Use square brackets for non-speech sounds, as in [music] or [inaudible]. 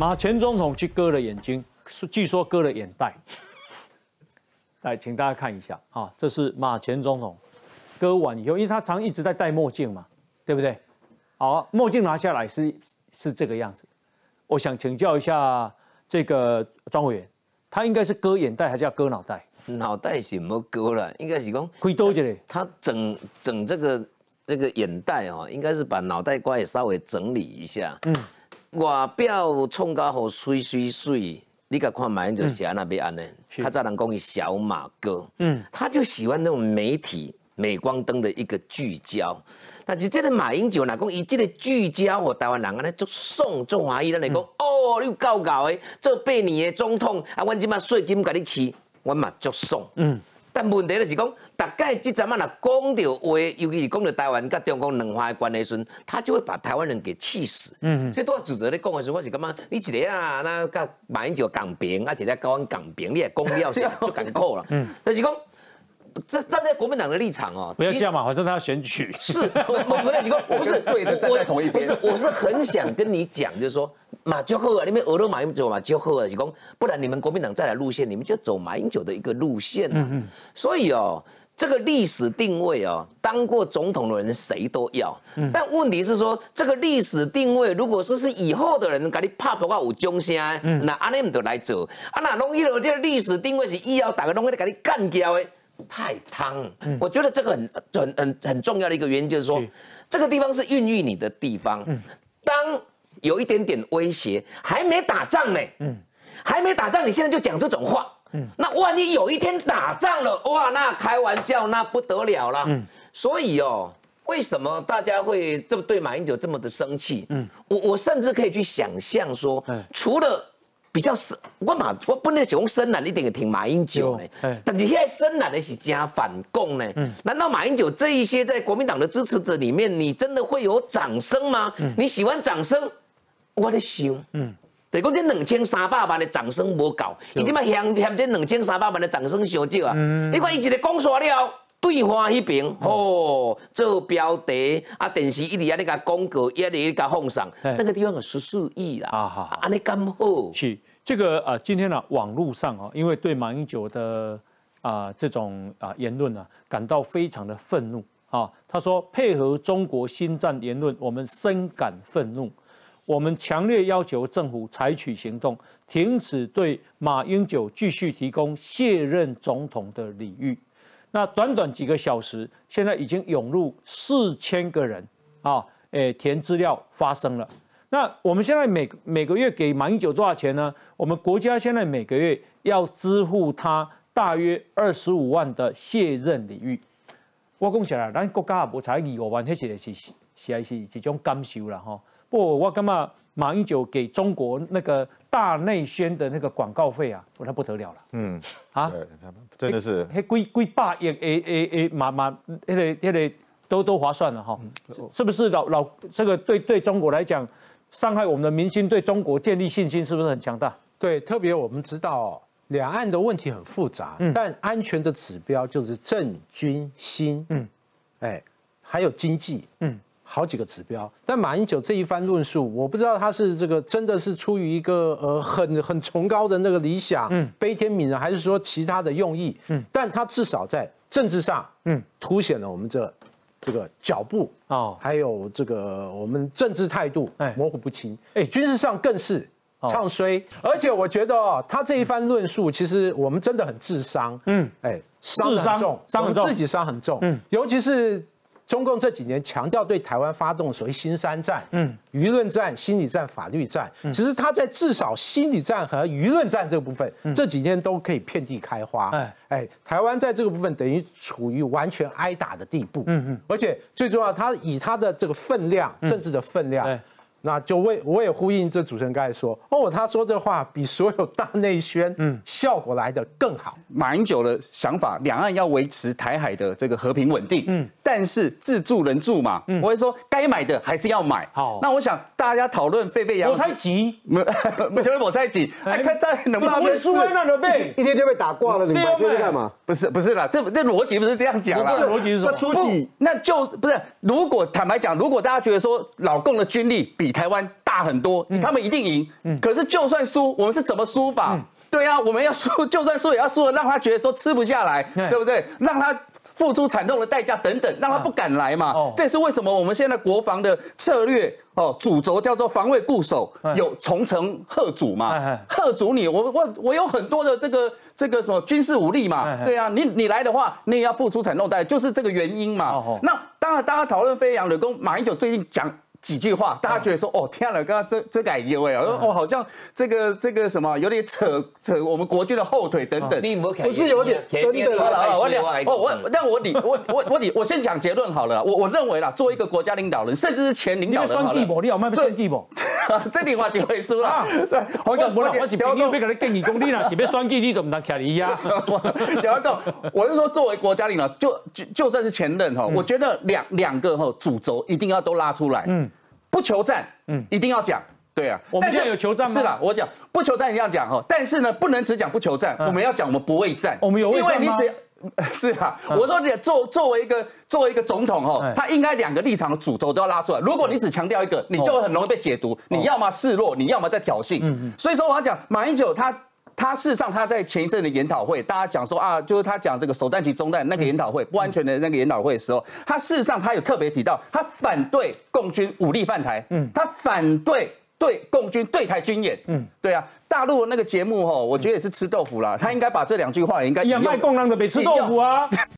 马前总统去割了眼睛，据说割了眼袋。[laughs] 来，请大家看一下啊，这是马前总统割完以后，因为他常一直在戴墨镜嘛，对不对？好，墨镜拿下来是是这个样子。我想请教一下这个庄委员，他应该是割眼袋还是要割脑袋？脑袋是没割了，应该是讲亏多一嘞。他整整这个那个眼袋哦，应该是把脑袋瓜也稍微整理一下。嗯，外表冲甲好水水水，你甲看马英九写那边安呢？他早人讲伊小马哥，嗯，他就喜欢那种媒体镁光灯的一个聚焦。但是这个马英九哪讲伊这个聚焦我台湾人安尼就送中华裔，咱来讲哦，你够搞的，做八年的总统啊，阮即马税金甲你饲。我嘛足爽，嗯，但问题就是讲，大概这阵啊，若讲到话，尤其是讲到台湾甲中国两化的关系时，他就会把台湾人给气死，嗯，所以都要指责你讲的时候，我是感觉你一个啊，那甲马英九港平啊，一个高安港平，你也讲了 [laughs] 是就艰苦了，嗯，但是讲，这站在国民党的立场哦，不要这样嘛，反正他要选举，是，我我 [laughs] 我是我不是对的站在同一边，不是，我是很想跟你讲，就是说。马就好啊，你们俄罗马英九嘛就好啊，是讲不然你们国民党再来路线，你们就走马英九的一个路线啊。嗯嗯。所以哦，这个历史定位哦，当过总统的人谁都要。嗯。但问题是说，这个历史定位，如果说是以后的人给你拍不话有忠心，那安尼唔得来走。啊，那弄一路这个历史定位是以后大家拢会给你干掉的，太汤。嗯。我觉得这个很很很很重要的一个原因就是说，这个地方是孕育你的地方。嗯。当有一点点威胁，还没打仗呢，嗯，还没打仗，你现在就讲这种话，嗯，那万一有一天打仗了，哇，那开玩笑，那不得了了，嗯，所以哦，为什么大家会这么对马英九这么的生气？嗯，我我甚至可以去想象说，除了比较深，我嘛我本来想深蓝一点挺马英九呢，但是现在深蓝的是加反共呢，嗯，难道马英九这一些在国民党的支持者里面，你真的会有掌声吗？你喜欢掌声？我的想，嗯，对，讲这两千三百万的掌声无够，伊即摆嫌嫌这两千三百万的掌声少少啊。你看伊一个讲煞了，对话迄边，哦，做标题啊，电视一直安尼甲广告，一直甲放上，那个地方有十四亿啦，啊哈，安尼咁好。是这个啊，今天呢，网络上啊，因为对马英九的啊这种啊言论呢，感到非常的愤怒啊。他说配合中国新战言论，我们深感愤怒。我们强烈要求政府采取行动，停止对马英九继续提供卸任总统的礼遇。那短短几个小时，现在已经涌入四千个人啊，诶，填资料发生了。那我们现在每每个月给马英九多少钱呢？我们国家现在每个月要支付他大约二十五万的卸任礼遇。我讲起来，咱国家也无才二五万，迄是是是是是一种感受了哈。不，我干嘛？马英九给中国那个大内宣的那个广告费啊，我那不得了了。嗯，啊，真的是，嘿，归归霸也诶诶诶，马马那个那个都都划算了哈，是不是老老这个对对中国来讲，伤害我们的民心，对中国建立信心是不是很强大？对，特别我们知道两岸的问题很复杂，但安全的指标就是政军心，嗯，哎，还有经济，嗯。好几个指标，但马英九这一番论述，我不知道他是这个真的是出于一个呃很很崇高的那个理想，嗯，悲天悯人，还是说其他的用意？嗯，但他至少在政治上，嗯，凸显了我们这这个脚步哦，还有这个我们政治态度模糊不清，哎，军事上更是唱衰，而且我觉得哦，他这一番论述，其实我们真的很智商，嗯，哎，伤很重，伤很重，自己伤很重，嗯，尤其是。中共这几年强调对台湾发动所谓“新三战”，嗯，舆论战、心理战、法律战，其实他在至少心理战和舆论战这个部分，这几天都可以遍地开花。哎，哎，台湾在这个部分等于处于完全挨打的地步。嗯嗯，而且最重要，他以他的这个分量，政治的分量。那就为我也呼应这主持人刚才说哦，他说这话比所有大内宣嗯效果来的更好。马英九的想法，两岸要维持台海的这个和平稳定，嗯，但是自助人助嘛，嗯，我会说该买的还是要买。好，那我想大家讨论沸沸扬扬，我太急，没不是我才急，哎，看在能不能会输在那的背，一天天被打挂了，你买这个干嘛？不是不是啦，这这逻辑不是这样讲啦，逻辑是什么？不，那就不是。如果坦白讲，如果大家觉得说老共的军力比台湾大。很多，他们一定赢。可是就算输，我们是怎么输法？对啊，我们要输，[laughs] 就算输也要输的让他觉得说吃不下来，对不对？让他付出惨痛的代价等等，让他不敢来嘛。这也是为什么我们现在国防的策略哦，主轴叫做防卫固守，有重城贺主嘛？贺主你，我我我有很多的这个这个什么军事武力嘛？对啊，你你来的话，你也要付出惨痛代价，就是这个原因嘛。那当然，大家讨论飞扬的，跟马英九最近讲。几句话，大家觉得说哦，天啊，刚刚这这改一位啊，哦，好像这个这个什么有点扯扯我们国军的后腿等等，不是有点真的了。我两，我我让我理我我我理我先讲结论好了。我我认为啦，作为一个国家领导人，甚至是前领导人，好了，你有卖算计不？[laughs] 这句话就会输了。对，我讲我我是朋友，要给你建议讲，你若是要选举，你怎么能徛你呀？[laughs] 第二个，我是说，作为国家领导，就就就算是前任哈，我觉得两两个哈主轴一定要都拉出来。嗯。不求战，嗯，一定要讲，对啊。我们现在有求战吗？是啦，我讲不求战一定要讲哈，但是呢，不能只讲不求战，我们要讲我们不畏战。我们有畏战吗？[laughs] 是啊，我说你作作为一个作为一个总统哦，他应该两个立场的主轴都要拉出来。如果你只强调一个，你就会很容易被解读。你要么示弱，你要么在挑衅。所以说我要讲马英九他。他事实上，他在前一阵的研讨会，大家讲说啊，就是他讲这个首弹及中弹那个研讨会不安全的那个研讨会的时候，他事实上他有特别提到，他反对共军武力犯台，嗯，他反对对共军对台军演，嗯，对啊，大陆那个节目哈，我觉得也是吃豆腐啦，他应该把这两句话也应该。一样卖共党的别吃豆腐啊。[laughs]